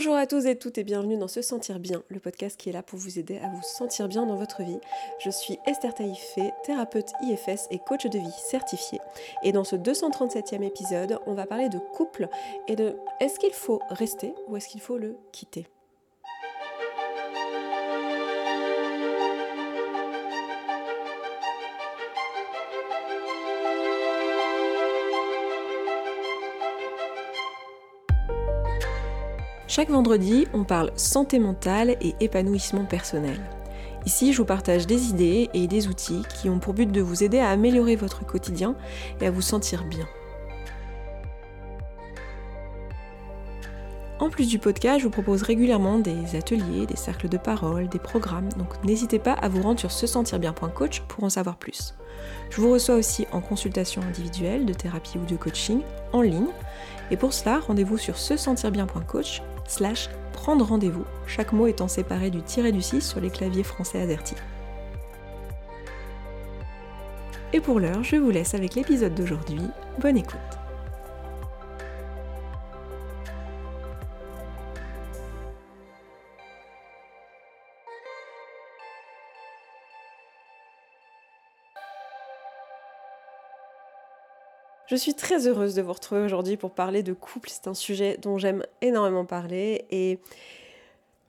Bonjour à tous et toutes et bienvenue dans Se Sentir Bien, le podcast qui est là pour vous aider à vous sentir bien dans votre vie. Je suis Esther Taïfé, thérapeute IFS et coach de vie certifié. Et dans ce 237e épisode, on va parler de couple et de est-ce qu'il faut rester ou est-ce qu'il faut le quitter? Chaque vendredi, on parle santé mentale et épanouissement personnel. Ici, je vous partage des idées et des outils qui ont pour but de vous aider à améliorer votre quotidien et à vous sentir bien. En plus du podcast, je vous propose régulièrement des ateliers, des cercles de parole, des programmes, donc n'hésitez pas à vous rendre sur se sentir bien.coach pour en savoir plus. Je vous reçois aussi en consultation individuelle, de thérapie ou de coaching en ligne. Et pour cela, rendez-vous sur se sentir bien.coach slash prendre rendez-vous, chaque mot étant séparé du tiré du 6 sur les claviers français AZERTY. Et pour l'heure, je vous laisse avec l'épisode d'aujourd'hui. Bonne écoute Je suis très heureuse de vous retrouver aujourd'hui pour parler de couple. C'est un sujet dont j'aime énormément parler et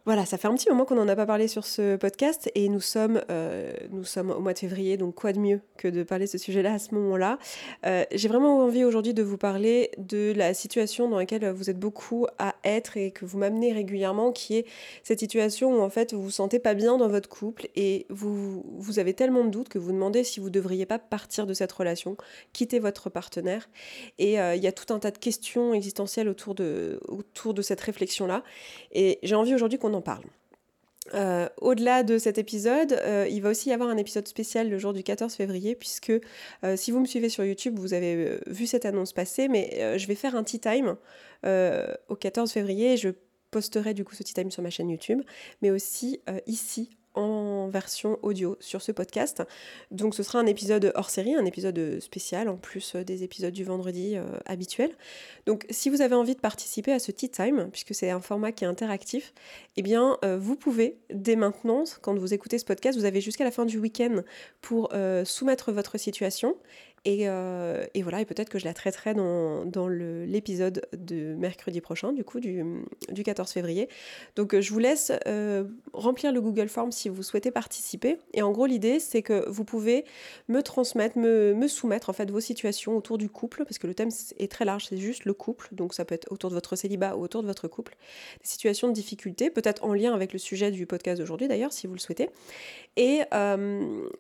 voilà, ça fait un petit moment qu'on n'en a pas parlé sur ce podcast et nous sommes, euh, nous sommes au mois de février, donc quoi de mieux que de parler de ce sujet-là à ce moment-là. Euh, j'ai vraiment envie aujourd'hui de vous parler de la situation dans laquelle vous êtes beaucoup à être et que vous m'amenez régulièrement, qui est cette situation où en fait vous vous sentez pas bien dans votre couple et vous, vous avez tellement de doutes que vous demandez si vous devriez pas partir de cette relation, quitter votre partenaire. Et euh, il y a tout un tas de questions existentielles autour de, autour de cette réflexion-là. Et j'ai envie aujourd'hui qu'on en parle. Euh, au-delà de cet épisode, euh, il va aussi y avoir un épisode spécial le jour du 14 février, puisque euh, si vous me suivez sur YouTube, vous avez vu cette annonce passer, mais je vais faire un tea time au 14 février. Je posterai du coup ce tea time sur ma chaîne YouTube, mais aussi ici en version audio sur ce podcast. Donc ce sera un épisode hors série, un épisode spécial en plus des épisodes du vendredi euh, habituels. Donc si vous avez envie de participer à ce Tea Time, puisque c'est un format qui est interactif, eh bien euh, vous pouvez dès maintenant, quand vous écoutez ce podcast, vous avez jusqu'à la fin du week-end pour euh, soumettre votre situation euh, et, voilà, et peut-être que je la traiterai dans, dans l'épisode de mercredi prochain, du coup, du, du 14 février. Donc euh, je vous laisse euh, remplir le Google Form si vous souhaitez participer. Et en gros, l'idée, c'est que vous pouvez me transmettre, me, me, soumettre en fait vos situations autour du couple, parce que le thème est très large, c'est juste le couple, donc ça peut être autour de votre célibat ou autour de votre couple. Des situations de difficulté, peut-être en lien avec le sujet du podcast d'aujourd'hui d'ailleurs, si vous le souhaitez. Et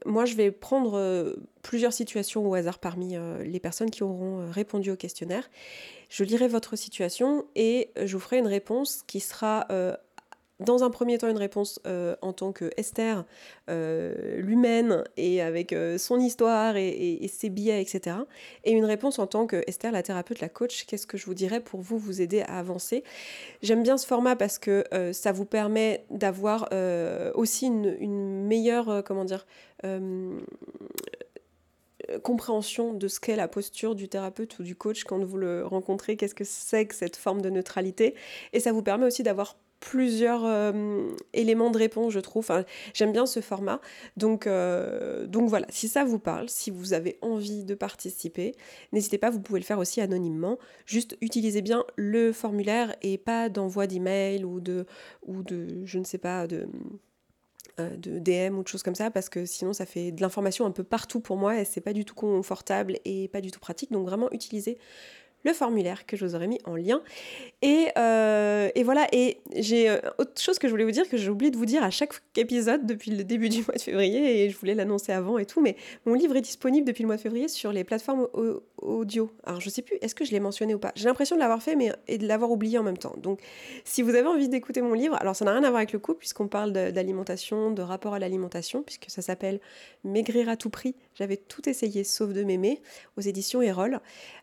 moi, je vais prendre plusieurs situations au hasard parmi euh, les personnes qui auront euh, répondu au questionnaire. Je lirai votre situation et je vous ferai une réponse qui sera euh, dans un premier temps une réponse en tant que Esther, l'humaine, et avec son histoire et, ses billets, etc. Et une réponse en tant que Esther, la thérapeute, la coach, qu'est-ce que je vous dirais pour vous aider à avancer? J'aime bien ce format parce que ça vous permet d'avoir aussi une, une meilleure, comment dire, euh, compréhension de ce qu'est la posture du thérapeute ou du coach quand vous le rencontrez, qu'est-ce que c'est que cette forme de neutralité. Et ça vous permet aussi d'avoir plusieurs euh, éléments de réponse, je trouve. J'aime bien ce format. Donc, euh, donc voilà, si ça vous parle, si vous avez envie de participer, n'hésitez pas, vous pouvez le faire aussi anonymement. Juste utilisez bien le formulaire et pas d'envoi d'email ou de, ou de, je ne sais pas, de euh, de DM ou de choses comme ça parce que sinon ça fait de l'information un peu partout pour moi et c'est pas du tout confortable et pas du tout pratique. Donc vraiment utiliser le formulaire que je vous aurais mis en lien. Et, euh, et voilà, et j'ai euh, autre chose que je voulais vous dire, que j'ai oublié de vous dire à chaque épisode depuis le début du mois de février, et je voulais l'annoncer avant et tout, mais mon livre est disponible depuis le mois de février sur les plateformes audio. Alors je sais plus, est-ce que je l'ai mentionné ou pas? J'ai l'impression de l'avoir fait, mais et de l'avoir oublié en même temps. Donc si vous avez envie d'écouter mon livre, alors ça n'a rien à voir avec le couple, puisqu'on parle d'alimentation, de, rapport à l'alimentation, puisque ça s'appelle Maigrir à tout prix. J'avais tout essayé sauf de m'aimer, aux éditions Erol.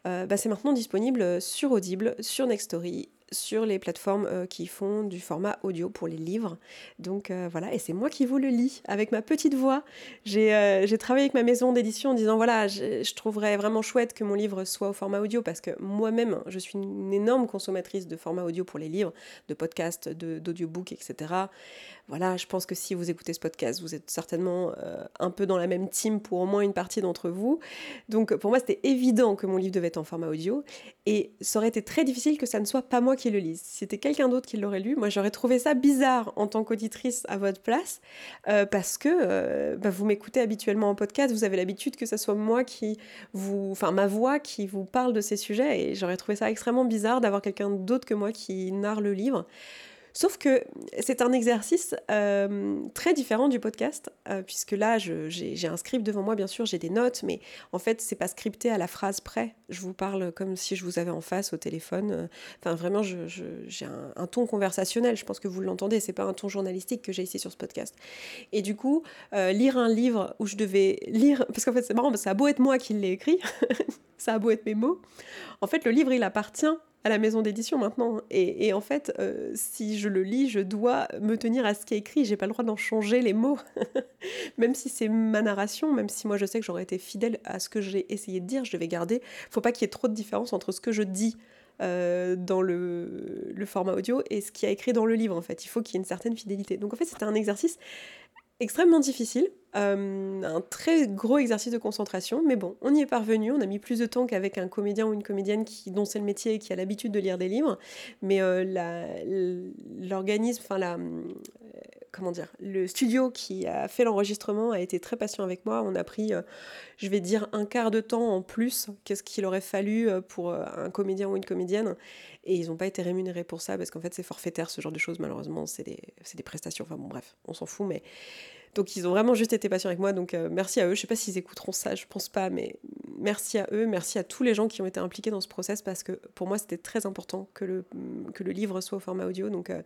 Euh, bah, c'est maintenant disponible disponible sur Audible, sur Nextory, sur les plateformes euh, qui font du format audio pour les livres. Donc euh, voilà, et c'est moi qui vous le lis avec ma petite voix. J'ai euh, travaillé avec ma maison d'édition en disant voilà, je, trouverais vraiment chouette que mon livre soit au format audio parce que moi-même, je suis une énorme consommatrice de format audio pour les livres, de podcasts, d'audiobooks, etc. Voilà, je pense que si vous écoutez ce podcast, vous êtes certainement un peu dans la même team pour au moins une partie d'entre vous. Donc pour moi, c'était évident que mon livre devait être en format audio et ça aurait été très difficile que ça ne soit pas moi qui le lise. Si c'était quelqu'un d'autre qui l'aurait lu, moi j'aurais trouvé ça bizarre en tant qu'auditrice à votre place, euh, parce que euh, bah, vous m'écoutez habituellement en podcast, vous avez l'habitude que ce soit moi qui vous, enfin ma voix qui vous parle de ces sujets, et j'aurais trouvé ça extrêmement bizarre d'avoir quelqu'un d'autre que moi qui narre le livre. Sauf que c'est un exercice euh, très différent du podcast, euh, puisque là, j'ai un script devant moi, bien sûr, j'ai des notes, mais en fait, c'est pas scripté à la phrase près. Je vous parle comme si je vous avais en face au téléphone. Euh, enfin, vraiment, j'ai un, ton conversationnel. Je pense que vous l'entendez. C'est pas un ton journalistique que j'ai ici sur ce podcast. Et du coup, lire un livre où je devais lire, parce qu'en fait, c'est marrant, ça a beau être moi qui l'ai écrit, ça a beau être mes mots. En fait, le livre, il appartient la maison d'édition maintenant. Et, en fait, euh, si je le lis, je dois me tenir à ce qui est écrit. J'ai pas le droit d'en changer les mots, même si c'est ma narration, même si moi je sais que j'aurais été fidèle à ce que j'ai essayé de dire, je devais garder. Faut pas qu'il y ait trop de différence entre ce que je dis. Euh, dans le, le, format audio et ce qui a écrit dans le livre en fait. Il faut qu'il y ait une certaine fidélité. Donc en fait c'était un exercice extrêmement difficile, euh, un très gros exercice de concentration, mais bon, on y est parvenu, on a mis plus de temps qu'avec un comédien ou une comédienne dont c'est le métier et qui a l'habitude de lire des livres, mais euh, l'organisme, enfin la, euh, comment dire, le studio qui a fait l'enregistrement a été très patient avec moi, on a pris, je vais dire, un quart de temps en plus qu'est-ce qu'il aurait fallu pour un comédien ou une comédienne, et ils n'ont pas été rémunérés pour ça, parce qu'en fait c'est forfaitaire ce genre de choses, malheureusement, c'est des, des prestations, enfin bon bref, on s'en fout, mais donc ils ont vraiment juste été patients avec moi, donc euh, merci à eux. Je sais pas s'ils écouteront ça, je pense pas, mais merci à eux, merci à tous les gens qui ont été impliqués dans ce process parce que pour moi c'était très important que le, que le livre soit au format audio. Donc euh,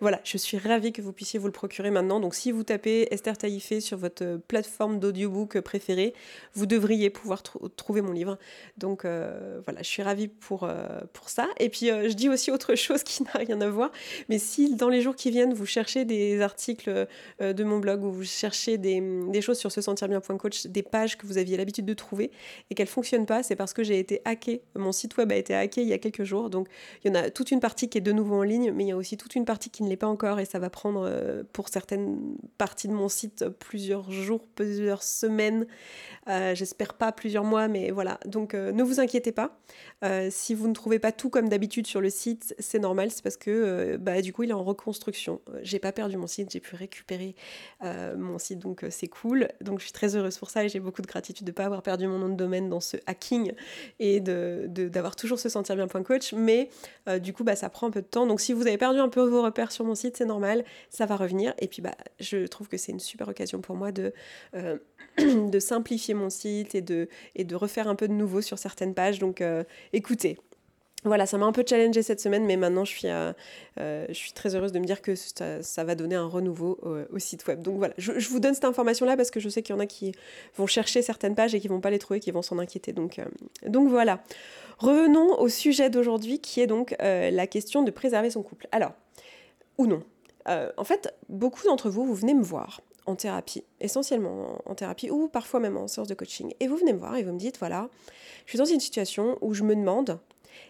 voilà, je suis ravie que vous puissiez vous le procurer maintenant. Donc si vous tapez Esther Taïfé sur votre plateforme d'audiobook préférée, vous devriez pouvoir trouver mon livre. Donc euh, voilà, je suis ravie pour, pour ça. Et puis je dis aussi autre chose qui n'a rien à voir, mais si dans les jours qui viennent vous cherchez des articles de mon blog ou vous cherchez des, des, choses sur se sentir bien.coach, des pages que vous aviez l'habitude de trouver et qu'elles ne fonctionnent pas, c'est parce que j'ai été hacké. Mon site web a été hacké il y a quelques jours. Donc il y en a toute une partie qui est de nouveau en ligne, mais il y a aussi toute une partie qui ne l'est pas encore et ça va prendre euh, pour certaines parties de mon site plusieurs jours, plusieurs semaines. Euh, j'espère pas plusieurs mois, mais voilà. Donc euh, ne vous inquiétez pas. si vous ne trouvez pas tout comme d'habitude sur le site, c'est normal, c'est parce que bah, du coup il est en reconstruction. J'ai pas perdu mon site, j'ai pu récupérer mon site, donc c'est cool. Donc je suis très heureuse pour ça et j'ai beaucoup de gratitude de ne pas avoir perdu mon nom de domaine dans ce hacking et d'avoir de, toujours se sentir bien coach. Mais euh, du coup, bah, ça prend un peu de temps. Donc si vous avez perdu un peu vos repères sur mon site, c'est normal, ça va revenir. Et puis bah, je trouve que c'est une super occasion pour moi de, euh, de simplifier mon site et de, et de refaire un peu de nouveau sur certaines pages. Donc écoutez, voilà, ça m'a un peu challengé cette semaine, mais maintenant je suis, euh, euh, très heureuse de me dire que ça, va donner un renouveau au, site web. Donc voilà, je, vous donne cette information-là parce que je sais qu'il y en a qui vont chercher certaines pages et qui vont pas les trouver, qui vont s'en inquiéter. Donc, euh, donc voilà. Revenons au sujet d'aujourd'hui qui est donc la question de préserver son couple. Alors, ou non. en fait, beaucoup d'entre vous, vous venez me voir en thérapie, essentiellement en thérapie ou parfois même en séance de coaching, et vous venez me voir et vous me dites, voilà, je suis dans une situation où je me demande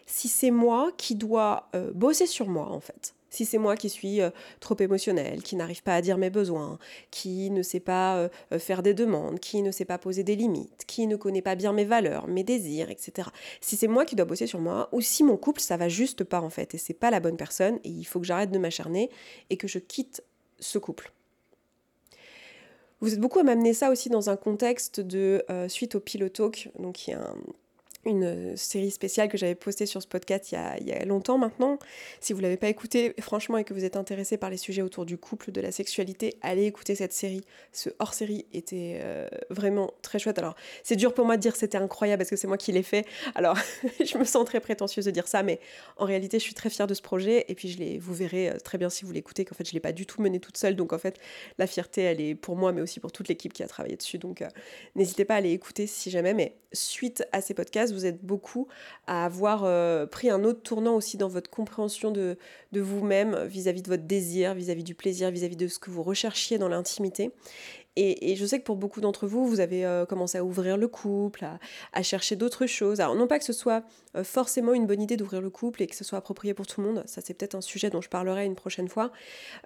si c'est moi qui dois euh, bosser sur moi en fait. Si c'est moi qui suis euh, trop émotionnelle, qui n'arrive pas à dire mes besoins, qui ne sait pas euh, faire des demandes, qui ne sait pas poser des limites, qui ne connaît pas bien mes valeurs, mes désirs, etc. Si c'est moi qui dois bosser sur moi, ou si mon couple ça va juste pas en fait, et c'est pas la bonne personne, et il faut que j'arrête de m'acharner et que je quitte ce couple. Vous êtes beaucoup à m'amener ça aussi dans un contexte de suite au Pilotalk, donc qui est un une série spéciale que j'avais postée sur ce podcast il y, a, longtemps maintenant. Si vous ne l'avez pas écouté, franchement, et que vous êtes intéressé par les sujets autour du couple, de la sexualité, allez écouter cette série. Ce hors-série était euh, vraiment très chouette. Alors, c'est dur pour moi de dire c'était incroyable parce que c'est moi qui l'ai fait. Alors, je me sens très prétentieuse de dire ça, mais en réalité, je suis très fière de ce projet. Et puis, je vous verrez euh, très bien si vous l'écoutez qu'en fait, je ne l'ai pas du tout mené toute seule. Donc, en fait, la fierté, elle est pour moi, mais aussi pour toute l'équipe qui a travaillé dessus. Donc, euh, n'hésitez pas à aller écouter si jamais. Mais suite à ces podcasts, vous êtes beaucoup à avoir euh, pris un autre tournant aussi dans votre compréhension de, de vous-même vis-à-vis de votre désir, vis-à-vis du plaisir, vis-à-vis de ce que vous recherchiez dans l'intimité. Et, je sais que pour beaucoup d'entre vous, vous avez euh, commencé à ouvrir le couple, à, chercher d'autres choses. Alors non pas que ce soit euh, forcément une bonne idée d'ouvrir le couple et que ce soit approprié pour tout le monde, ça c'est peut-être un sujet dont je parlerai une prochaine fois.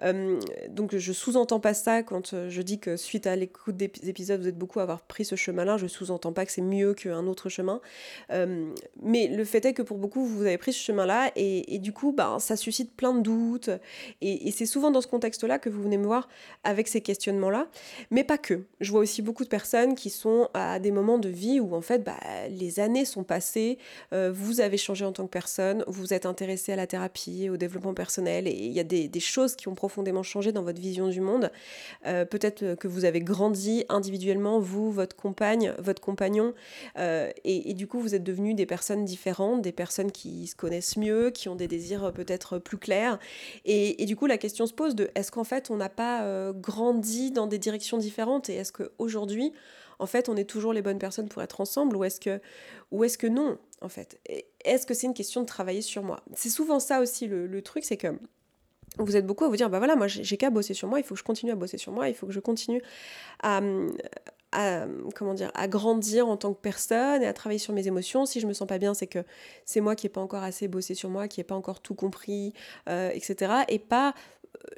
Euh, donc je sous-entends pas ça quand je dis que suite à l'écoute des épisodes, vous êtes beaucoup à avoir pris ce chemin-là, je sous-entends pas que c'est mieux qu'un autre chemin. mais le fait est que pour beaucoup, vous avez pris ce chemin-là et, du coup, bah, ça suscite plein de doutes. Et, et c'est souvent dans ce contexte-là que vous venez me voir avec ces questionnements-là. Mais mais pas que. Je vois aussi beaucoup de personnes qui sont à des moments de vie où en fait bah, les années sont passées, euh, vous avez changé en tant que personne, vous êtes intéressé à la thérapie, au développement personnel, et il y a des, choses qui ont profondément changé dans votre vision du monde. Euh, peut-être que vous avez grandi individuellement, vous, votre compagne, votre compagnon, euh, et, du coup vous êtes devenus des personnes différentes, des personnes qui se connaissent mieux, qui ont des désirs peut-être plus clairs. Et, et, du coup la question se pose de est-ce qu'en fait on n'a pas grandi dans des directions différentes et est-ce qu'aujourd'hui, en fait, on est toujours les bonnes personnes pour être ensemble ou est-ce que, ou est-ce que non, en fait? Est-ce que c'est une question de travailler sur moi? C'est souvent ça aussi le, truc, c'est que vous êtes beaucoup à vous dire, bah voilà, moi j'ai qu'à bosser sur moi, il faut que je continue à bosser sur moi, il faut que je continue à, comment dire, à grandir en tant que personne et à travailler sur mes émotions. Si je me sens pas bien, c'est que c'est moi qui n'ai pas encore assez bossé sur moi, qui n'ai pas encore tout compris, euh, etc. Et pas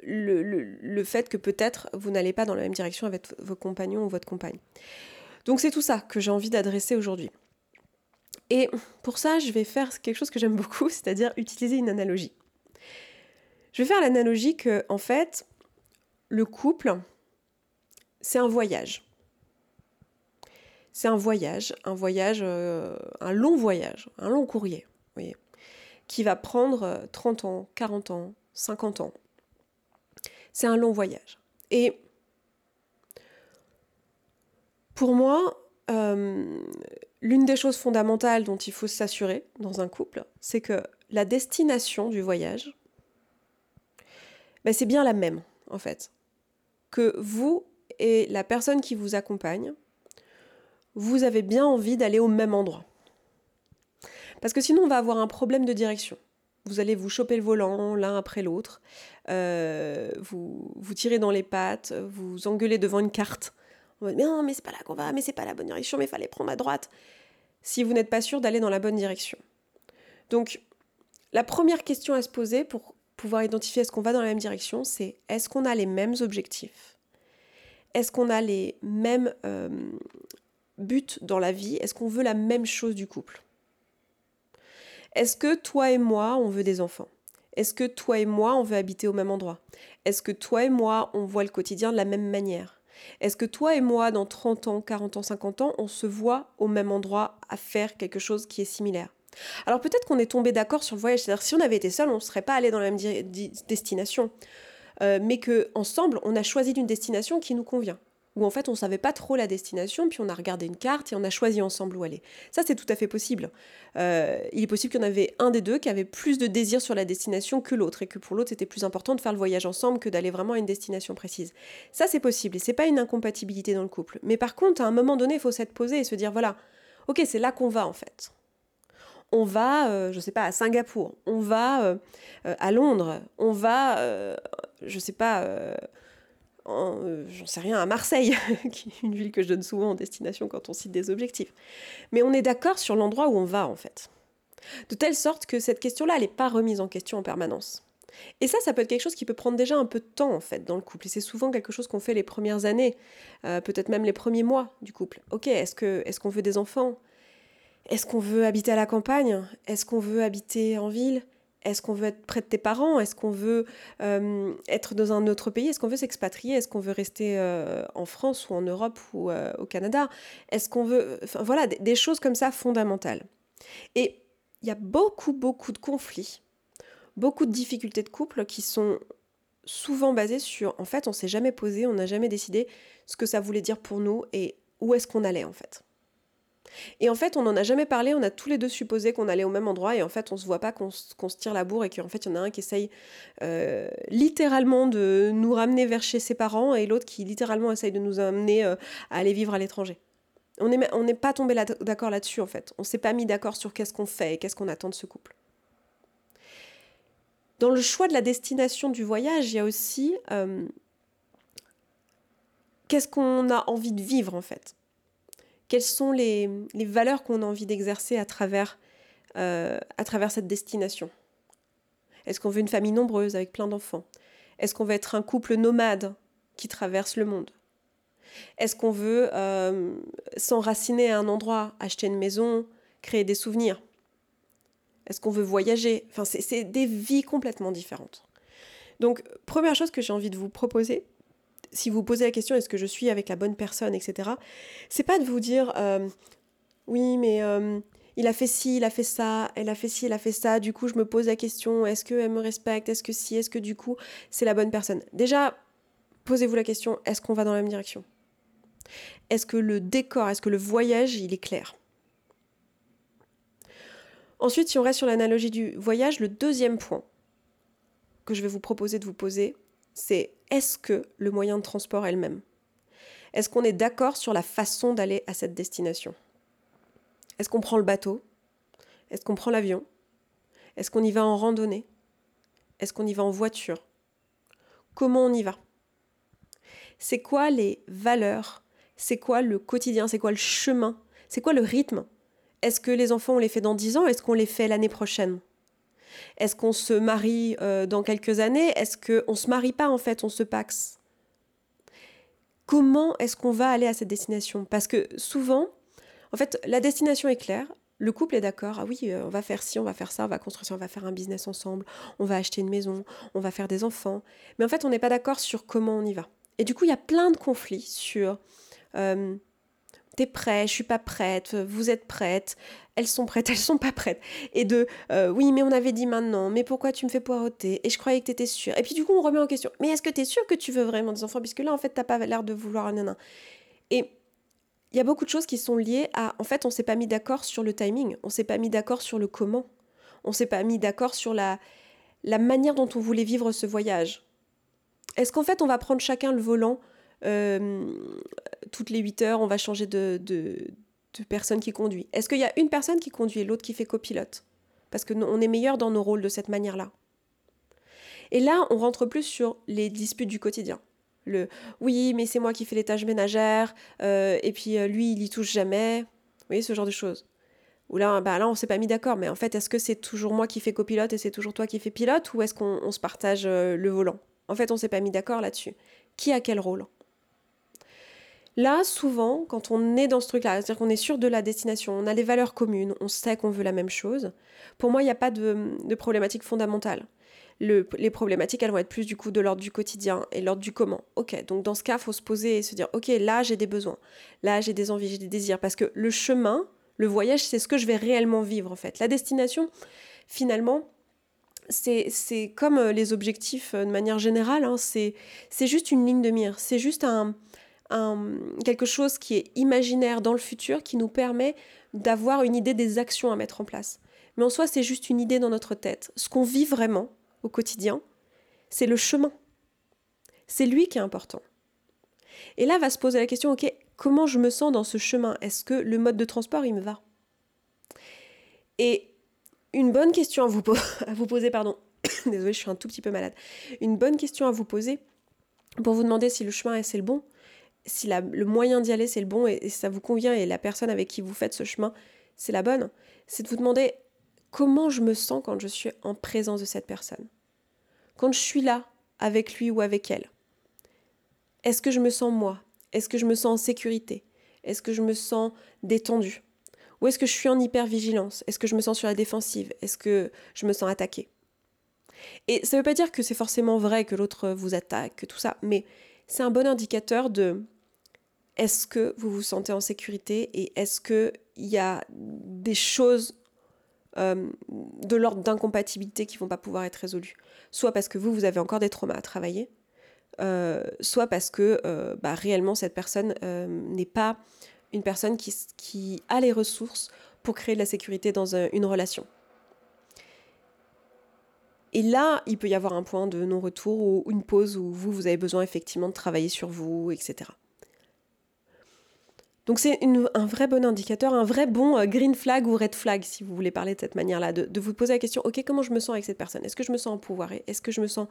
le, fait que peut-être vous n'allez pas dans la même direction avec vos compagnons ou votre compagne. Donc c'est tout ça que j'ai envie d'adresser aujourd'hui. Et pour ça, je vais faire quelque chose que j'aime beaucoup, c'est-à-dire utiliser une analogie. Je vais faire l'analogie que, en fait, le couple, c'est un voyage. C'est un voyage, un voyage, euh, un long voyage, un long courrier, vous voyez, qui va prendre 30 ans, 40 ans, 50 ans. C'est un long voyage. Et pour moi, euh, l'une des choses fondamentales dont il faut s'assurer dans un couple, c'est que la destination du voyage, ben, c'est bien la même, en fait. Que vous et la personne qui vous accompagne, vous avez bien envie d'aller au même endroit. Parce que sinon, on va avoir un problème de direction vous allez vous choper le volant l'un après l'autre, euh, vous vous tirez dans les pattes, vous engueulez devant une carte. On va dire, non, mais c'est pas là qu'on va, mais c'est pas la bonne direction, mais fallait prendre à droite. Si vous n'êtes pas sûr d'aller dans la bonne direction. Donc, la première question à se poser pour pouvoir identifier est-ce qu'on va dans la même direction, c'est est-ce qu'on a les mêmes objectifs? Est-ce qu'on a les mêmes euh, buts dans la vie? Est-ce qu'on veut la même chose du couple? Est-ce que toi et moi, on veut des enfants? Est-ce que toi et moi, on veut habiter au même endroit? Est-ce que toi et moi, on voit le quotidien de la même manière? Est-ce que toi et moi, dans 30 ans, 40 ans, 50 ans, on se voit au même endroit à faire quelque chose qui est similaire? Alors peut-être qu'on est tombé d'accord sur le voyage, c'est-à-dire si on avait été seul, on ne serait pas allé dans la même destination, euh, mais que ensemble, on a choisi une destination qui nous convient où en fait on savait pas trop la destination, puis on a regardé une carte et on a choisi ensemble où aller. Ça c'est tout à fait possible. Euh, il est possible qu'il y en avait un des deux qui avait plus de désir sur la destination que l'autre, et que pour l'autre c'était plus important de faire le voyage ensemble que d'aller vraiment à une destination précise. Ça c'est possible, et c'est pas une incompatibilité dans le couple. Mais par contre, à un moment donné, il faut s'être posé et se dire voilà, ok c'est là qu'on va en fait. On va, euh, je sais pas, à Singapour, on va euh, à Londres, on va, je sais pas euh, j'en sais rien, à Marseille, qui est une ville que je donne souvent en destination quand on cite des objectifs. Mais on est d'accord sur l'endroit où on va, en fait. De telle sorte que cette question-là, elle n'est pas remise en question en permanence. Et ça, ça peut être quelque chose qui peut prendre déjà un peu de temps, en fait, dans le couple. Et c'est souvent quelque chose qu'on fait les premières années, euh, peut-être même les premiers mois du couple. Ok, est-ce qu'on est qu'on veut des enfants? Est-ce qu'on veut habiter à la campagne? Est-ce qu'on veut habiter en ville? Est-ce qu'on veut être près de tes parents? Est-ce qu'on veut euh, être dans un autre pays? Est-ce qu'on veut s'expatrier? Est-ce qu'on veut rester euh, en France ou en Europe ou euh, au Canada? Est-ce qu'on veut... Enfin voilà, des, choses comme ça fondamentales. Et il y a beaucoup, beaucoup de conflits, beaucoup de difficultés de couple qui sont souvent basées sur, en fait, on s'est jamais posé, on n'a jamais décidé ce que ça voulait dire pour nous et où est-ce qu'on allait en fait. Et en fait, on n'en a jamais parlé, on a tous les deux supposé qu'on allait au même endroit, et en fait, on se voit pas qu'on se tire la bourre, et qu'en fait, il y en a un qui essaye euh, littéralement de nous ramener vers chez ses parents, et l'autre qui littéralement essaye de nous amener euh, à aller vivre à l'étranger. On n'est pas tombé d'accord là-dessus en fait. On s'est pas mis d'accord sur qu'est-ce qu'on fait et qu'est-ce qu'on attend de ce couple. Dans le choix de la destination du voyage, il y a aussi euh, qu'est-ce qu'on a envie de vivre en fait. Quelles sont les, valeurs qu'on a envie d'exercer à travers, euh, cette destination? Est-ce qu'on veut une famille nombreuse avec plein d'enfants? Est-ce qu'on veut être un couple nomade qui traverse le monde? Est-ce qu'on veut euh, s'enraciner à un endroit, acheter une maison, créer des souvenirs? Est-ce qu'on veut voyager? Enfin, c'est des vies complètement différentes. Donc, première chose que j'ai envie de vous proposer, si vous posez la question est-ce que je suis avec la bonne personne, etc., c'est pas de vous dire euh, oui, mais euh, il a fait ci, il a fait ça, elle a fait ci, elle a fait ça, du coup je me pose la question est-ce qu'elle me respecte, est-ce que si, est-ce que du coup c'est la bonne personne? Déjà, posez-vous la question est-ce qu'on va dans la même direction? Est-ce que le décor, est-ce que le voyage, il est clair? Ensuite, si on reste sur l'analogie du voyage, le deuxième point que je vais vous proposer de vous poser, c'est est-ce que le moyen de transport est le même? Est-ce qu'on est, d'accord sur la façon d'aller à cette destination? Est-ce qu'on prend le bateau? Est-ce qu'on prend l'avion? Est-ce qu'on y va en randonnée? Est-ce qu'on y va en voiture? Comment on y va? C'est quoi les valeurs? C'est quoi le quotidien, c'est quoi le chemin, c'est quoi le rythme? Est-ce que les enfants, on les fait dans 10 ans, est-ce qu'on les fait l'année prochaine? Est-ce qu'on se marie euh, dans quelques années? Est-ce qu'on ne se marie pas en fait, on se paxe? Comment est-ce qu'on va aller à cette destination? Parce que souvent, en fait, la destination est claire, le couple est d'accord, ah oui, euh, on va faire ci, on va faire ça, on va construire ça, on va faire un business ensemble, on va acheter une maison, on va faire des enfants. Mais en fait, on n'est pas d'accord sur comment on y va. Et du coup, il y a plein de conflits sur euh, t'es prêt, je suis pas prête, vous êtes prête, elles sont prêtes, elles sont pas prêtes. Et de euh, oui, mais on avait dit maintenant, mais pourquoi tu me fais poireauter? Et je croyais que t'étais sûre. Et puis du coup, on remet en question, mais est-ce que t'es sûre que tu veux vraiment des enfants? Puisque là, en fait, t'as pas l'air de vouloir un nanan. Et il y a beaucoup de choses qui sont liées à, en fait, on s'est pas mis d'accord sur le timing, on s'est pas mis d'accord sur le comment, on s'est pas mis d'accord sur la, la manière dont on voulait vivre ce voyage. Est-ce qu'en fait, on va prendre chacun le volant euh, toutes les 8 heures, on va changer de, de, personne qui conduit Est-ce qu'il y a une personne qui conduit et l'autre qui fait copilote? Parce qu'on est meilleur dans nos rôles de cette manière-là. Et là, on rentre plus sur les disputes du quotidien. Le oui, mais c'est moi qui fais les tâches ménagères, euh, et puis euh, lui, il y touche jamais. Vous voyez, ce genre de choses. Ou là, bah là, on s'est pas mis d'accord, mais en fait, est-ce que c'est toujours moi qui fais copilote et c'est toujours toi qui fais pilote, ou est-ce qu'on se partage le volant? En fait, on s'est pas mis d'accord là-dessus. Qui a quel rôle? Là, souvent, quand on est dans ce truc-là, c'est-à-dire qu'on est sûr de la destination, on a des valeurs communes, on sait qu'on veut la même chose, pour moi, il n'y a pas de, de problématique fondamentale. les problématiques, elles vont être plus du coup de l'ordre du quotidien et l'ordre du comment. Ok, donc dans ce cas, il faut se poser et se dire, ok, là, j'ai des besoins, là, j'ai des envies, j'ai des désirs, parce que le chemin, le voyage, c'est ce que je vais réellement vivre, en fait. La destination, finalement, c'est comme euh, les objectifs euh, de manière générale, hein, c'est juste une ligne de mire, c'est juste un, quelque chose qui est imaginaire dans le futur qui nous permet d'avoir une idée des actions à mettre en place. Mais en soi, c'est juste une idée dans notre tête. Ce qu'on vit vraiment au quotidien, c'est le chemin. C'est lui qui est important. Et là va se poser la question, ok, comment je me sens dans ce chemin? Est-ce que le mode de transport, il me va? Et une bonne question à vous, poser, pardon, désolé, je suis un tout petit peu malade, une bonne question à vous poser pour vous demander si le chemin est le bon, si le moyen d'y aller c'est le bon et, ça vous convient et la personne avec qui vous faites ce chemin c'est la bonne, c'est de vous demander comment je me sens quand je suis en présence de cette personne. Quand je suis là avec lui ou avec elle. Est-ce que je me sens moi? Est-ce que je me sens en sécurité? Est-ce que je me sens détendue? Ou est-ce que je suis en hypervigilance? Est-ce que je me sens sur la défensive? Est-ce que je me sens attaquée? Et ça ne veut pas dire que c'est forcément vrai que l'autre vous attaque, que tout ça, mais c'est un bon indicateur de est-ce que vous vous sentez en sécurité et est-ce qu'il y a des choses euh, de l'ordre d'incompatibilité qui vont pas pouvoir être résolues? Soit parce que vous, vous avez encore des traumas à travailler, euh, soit parce que euh, bah, réellement cette personne n'est pas une personne qui, qui, a les ressources pour créer de la sécurité dans une relation. Et là, il peut y avoir un point de non-retour ou une pause où vous, vous avez besoin effectivement de travailler sur vous, etc. Donc c'est un vrai bon indicateur, un vrai bon euh, green flag ou red flag, si vous voulez parler de cette manière-là, de, vous poser la question, ok, comment je me sens avec cette personne? Est-ce que je me sens empouvoirée? Est-ce que je me sens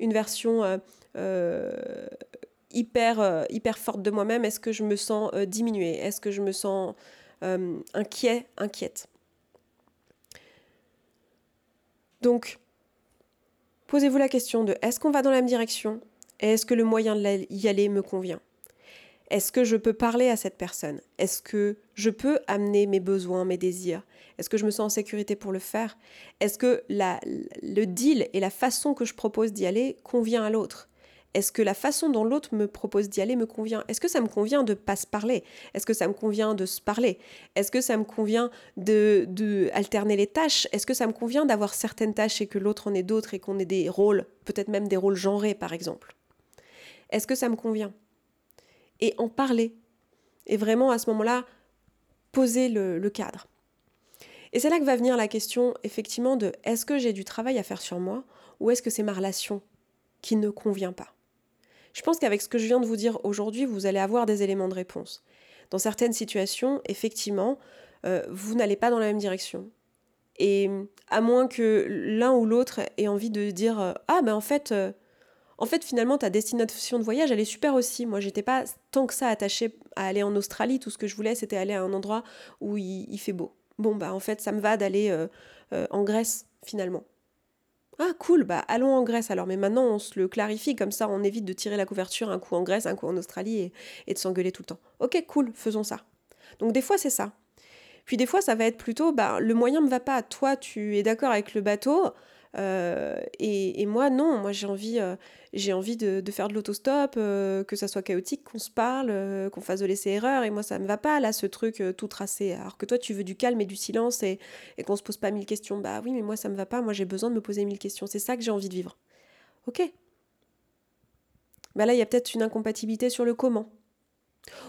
une version euh, euh, hyper, hyper forte de moi-même? Est-ce que je me sens diminuée? Est-ce que je me sens inquiet, inquiète? Donc, posez-vous la question de, est-ce qu'on va dans la même direction? Est-ce que le moyen d'y aller me convient? Est-ce que je peux parler à cette personne Est-ce que je peux amener mes besoins, mes désirs Est-ce que je me sens en sécurité pour le faire Est-ce que le deal et la façon que je propose d'y aller convient à l'autre est-ce que la façon dont l'autre me propose d'y aller me convient Est-ce que ça me convient de pas se parler Est-ce que ça me convient de se parler Est-ce que ça me convient de, les tâches Est-ce que ça me convient d'avoir certaines tâches et que l'autre en ait d'autres et qu'on ait des rôles, peut-être même des rôles genrés par exemple Est-ce que ça me convient et en parler. Et vraiment, à ce moment-là, poser le, cadre. Et c'est là que va venir la question, effectivement, de est-ce que j'ai du travail à faire sur moi ou est-ce que c'est ma relation qui ne convient pas? Je pense qu'avec ce que je viens de vous dire aujourd'hui, vous allez avoir des éléments de réponse. Dans certaines situations, effectivement, euh, vous n'allez pas dans la même direction. Et à moins que l'un ou l'autre ait envie de dire euh, Ah, ben en fait, euh, en fait, finalement, ta destination de voyage, elle est super aussi. Moi, j'étais pas tant que ça attachée à aller en Australie. Tout ce que je voulais, c'était aller à un endroit où il, fait beau. Bon, bah, en fait, ça me va d'aller euh, euh, en Grèce, finalement. Ah, cool, bah, allons en Grèce alors. Mais maintenant, on se le clarifie, comme ça, on évite de tirer la couverture un coup en Grèce, un coup en Australie et, de s'engueuler tout le temps. Ok, cool, faisons ça. Donc, des fois, c'est ça. Puis des fois, ça va être plutôt, bah, le moyen me va pas. Toi, tu es d'accord avec le bateau, euh, et, moi, non, moi j'ai envie, euh, j'ai envie de, faire de l'autostop, euh, que ça soit chaotique, qu'on se parle, qu'on fasse de laisser erreur. Et moi, ça me va pas, là, ce truc tout tracé. Alors que toi, tu veux du calme et du silence et, et qu'on se pose pas mille questions. Bah oui, mais moi, ça me va pas. Moi, j'ai besoin de me poser mille questions. C'est ça que j'ai envie de vivre. Ok. Bah là, il y a peut-être une incompatibilité sur le comment.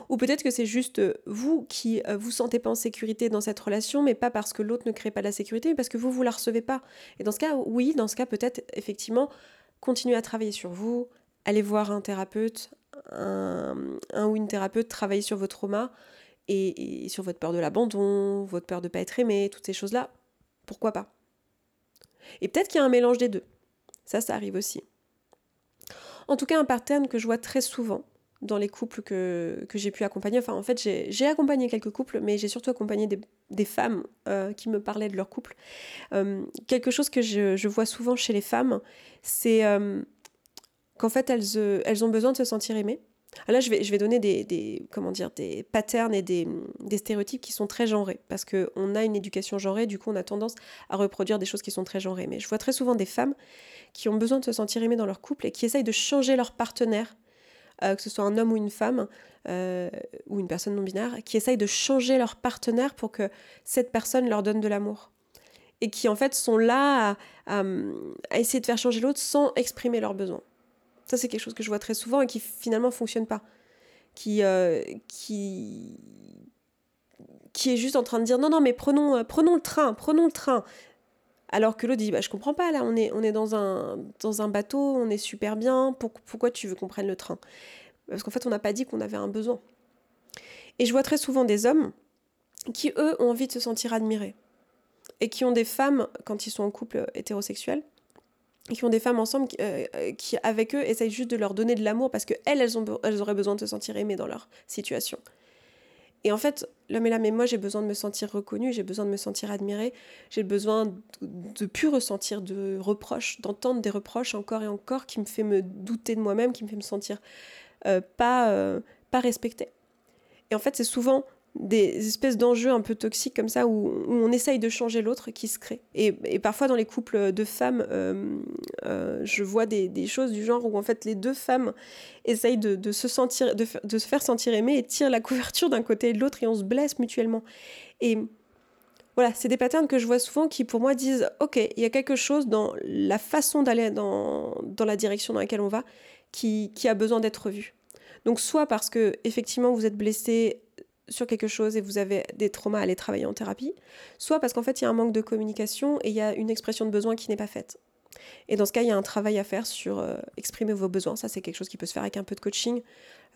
Ou peut-être que c'est juste euh, vous qui euh, vous sentez pas en sécurité dans cette relation, mais pas parce que l'autre ne crée pas la sécurité, mais parce que vous, vous la recevez pas. Et dans ce cas, oui, dans ce cas, peut-être effectivement, continuez à travailler sur vous, allez voir un thérapeute, un, ou une thérapeute, travailler sur vos traumas et, sur votre peur de l'abandon, votre peur de pas être aimé, toutes ces choses-là. Pourquoi pas? Et peut-être qu'il y a un mélange des deux. Ça, ça arrive aussi. En tout cas, un pattern que je vois très souvent, dans les couples que, que j'ai pu accompagner. Enfin, en fait, j'ai accompagné quelques couples, mais j'ai surtout accompagné des, des femmes euh, qui me parlaient de leur couple. Euh, quelque chose que je, je, vois souvent chez les femmes, c'est euh, qu'en fait, elles, elles ont besoin de se sentir aimées. Là, je vais, je vais donner des, des, comment dire, des patterns et des, des stéréotypes qui sont très genrés, parce qu'on a une éducation genrée, du coup, on a tendance à reproduire des choses qui sont très genrées. Mais je vois très souvent des femmes qui ont besoin de se sentir aimées dans leur couple et qui essayent de changer leur partenaire euh, que ce soit un homme ou une femme, euh, ou une personne non binaire, qui essayent de changer leur partenaire pour que cette personne leur donne de l'amour. Et qui en fait sont là à, essayer de faire changer l'autre sans exprimer leurs besoins. Ça, c'est quelque chose que je vois très souvent et qui finalement ne fonctionne pas. Qui, euh, qui, qui est juste en train de dire non, non, mais prenons, prenons le train, prenons le train. Alors que l'autre dit, bah, je comprends pas, là, on est, on est dans, un, dans un bateau, on est super bien, pourquoi tu veux qu'on prenne le train? Parce qu'en fait, on n'a pas dit qu'on avait un besoin. Et je vois très souvent des hommes qui, eux, ont envie de se sentir admirés. Et qui ont des femmes, quand ils sont en couple hétérosexuel, et qui ont des femmes ensemble qui, euh, qui, avec eux, essayent juste de leur donner de l'amour parce qu'elles, elles, elles auraient besoin de se sentir aimées dans leur situation. Et en fait, l'homme est là, mais moi j'ai besoin de me sentir reconnu, j'ai besoin de me sentir admiré, j'ai besoin de, de plus ressentir de reproches, d'entendre des reproches encore et encore qui me fait me douter de moi-même, qui me fait me sentir euh, pas, euh, pas respectée. Et en fait, c'est souvent des espèces d'enjeux un peu toxiques comme ça où, on essaye de changer l'autre qui se crée. Et, parfois dans les couples de femmes, euh, euh, je vois des, choses du genre où en fait les deux femmes essayent de, se, sentir, de, se faire sentir aimées et tirent la couverture d'un côté et de l'autre et on se blesse mutuellement. Et voilà, c'est des patterns que je vois souvent qui pour moi disent ok, il y a quelque chose dans la façon d'aller dans, dans la direction dans laquelle on va qui, qui a besoin d'être vu. Donc soit parce que effectivement vous êtes blessé sur quelque chose et vous avez des traumas à aller travailler en thérapie, soit parce qu'en fait il y a un manque de communication et il y a une expression de besoin qui n'est pas faite. Et dans ce cas, il y a un travail à faire sur euh, exprimer vos besoins. Ça, c'est quelque chose qui peut se faire avec un peu de coaching.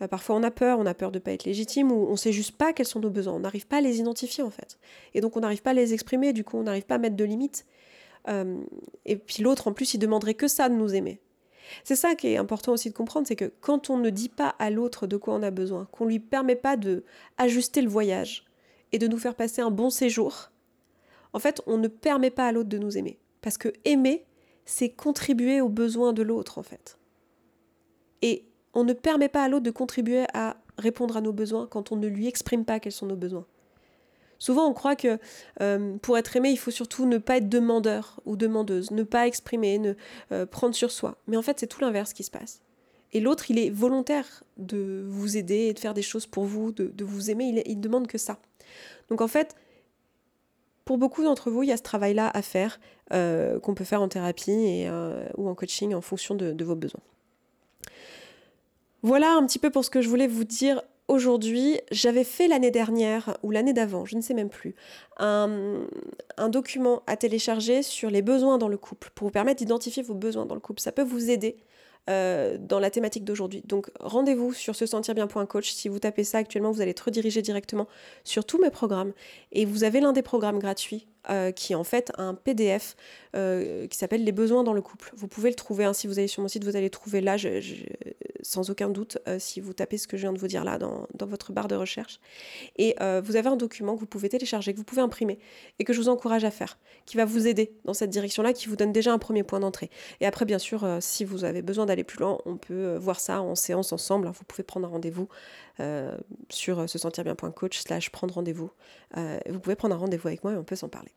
Euh, parfois, on a peur, on a peur de ne pas être légitime, ou on sait juste pas quels sont nos besoins. On n'arrive pas à les identifier, en fait. Et donc, on n'arrive pas à les exprimer, du coup, on n'arrive pas à mettre de limites. Euh, et puis l'autre, en plus, il demanderait que ça de nous aimer. C'est ça qui est important aussi de comprendre, c'est que quand on ne dit pas à l'autre de quoi on a besoin, qu'on ne lui permet pas de ajuster le voyage et de nous faire passer un bon séjour, en fait, on ne permet pas à l'autre de nous aimer. Parce que aimer, c'est contribuer aux besoins de l'autre, en fait. Et on ne permet pas à l'autre de contribuer à répondre à nos besoins quand on ne lui exprime pas quels sont nos besoins. Souvent, on croit que euh, pour être aimé, il faut surtout ne pas être demandeur ou demandeuse, ne pas exprimer, ne euh, prendre sur soi. Mais en fait, c'est tout l'inverse qui se passe. Et l'autre, il est volontaire de vous aider et de faire des choses pour vous, de, vous aimer. Il, ne demande que ça. Donc en fait, pour beaucoup d'entre vous, il y a ce travail-là à faire euh, qu'on peut faire en thérapie ou en coaching en fonction de vos besoins. Voilà un petit peu pour ce que je voulais vous dire aujourd'hui, j'avais fait l'année dernière ou l'année d'avant, je ne sais même plus, un, document à télécharger sur les besoins dans le couple pour vous permettre d'identifier vos besoins dans le couple. Ça peut vous aider euh, dans la thématique d'aujourd'hui. Donc rendez-vous sur se sentir bien.coach. Si vous tapez ça actuellement, vous allez être redirigé directement sur tous mes programmes. Et vous avez l'un des programmes gratuits euh, qui est en fait un PDF euh, qui s'appelle Les besoins dans le couple. Vous pouvez le trouver, hein, si vous allez sur mon site, vous allez le trouver là, sans aucun doute, si vous tapez ce que je viens de vous dire là dans, votre barre de recherche. Et vous avez un document que vous pouvez télécharger, que vous pouvez imprimer et que je vous encourage à faire, qui va vous aider dans cette direction-là, qui vous donne déjà un premier point d'entrée. Et après, bien sûr, si vous avez besoin d'aller plus loin, on peut euh, voir ça en séance ensemble. Vous pouvez prendre un rendez-vous euh, sur euh, se sentir bien.coach slash prendre rendez-vous. vous pouvez prendre un rendez-vous avec moi et on peut s'en parler.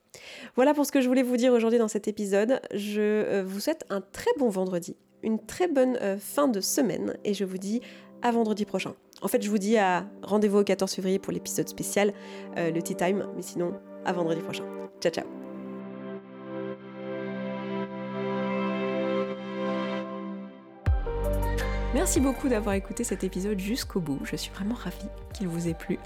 Voilà pour ce que je voulais vous dire aujourd'hui dans cet épisode. Je vous souhaite un très bon vendredi, une très bonne fin de semaine et je vous dis à vendredi prochain. En fait, je vous dis à rendez-vous au 14 février pour l'épisode spécial, le Tea Time, mais sinon, à vendredi prochain. Ciao, ciao Merci beaucoup d'avoir écouté cet épisode jusqu'au bout, je suis vraiment ravie qu'il vous ait plu.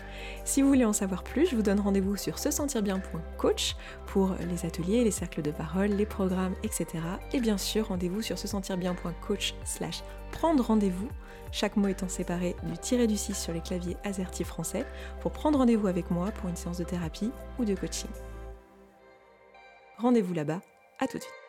Si vous voulez en savoir plus, je vous donne rendez-vous sur se sentir bien.coach pour les ateliers, les cercles de parole, les programmes, etc. Et bien sûr, rendez-vous sur se sentir bien.coach slash prendre rendez-vous, chaque mot étant séparé du tiré du 6 sur les claviers AZERTY français, pour prendre rendez-vous avec moi pour une séance de thérapie ou de coaching. Rendez-vous là-bas, à tout de suite.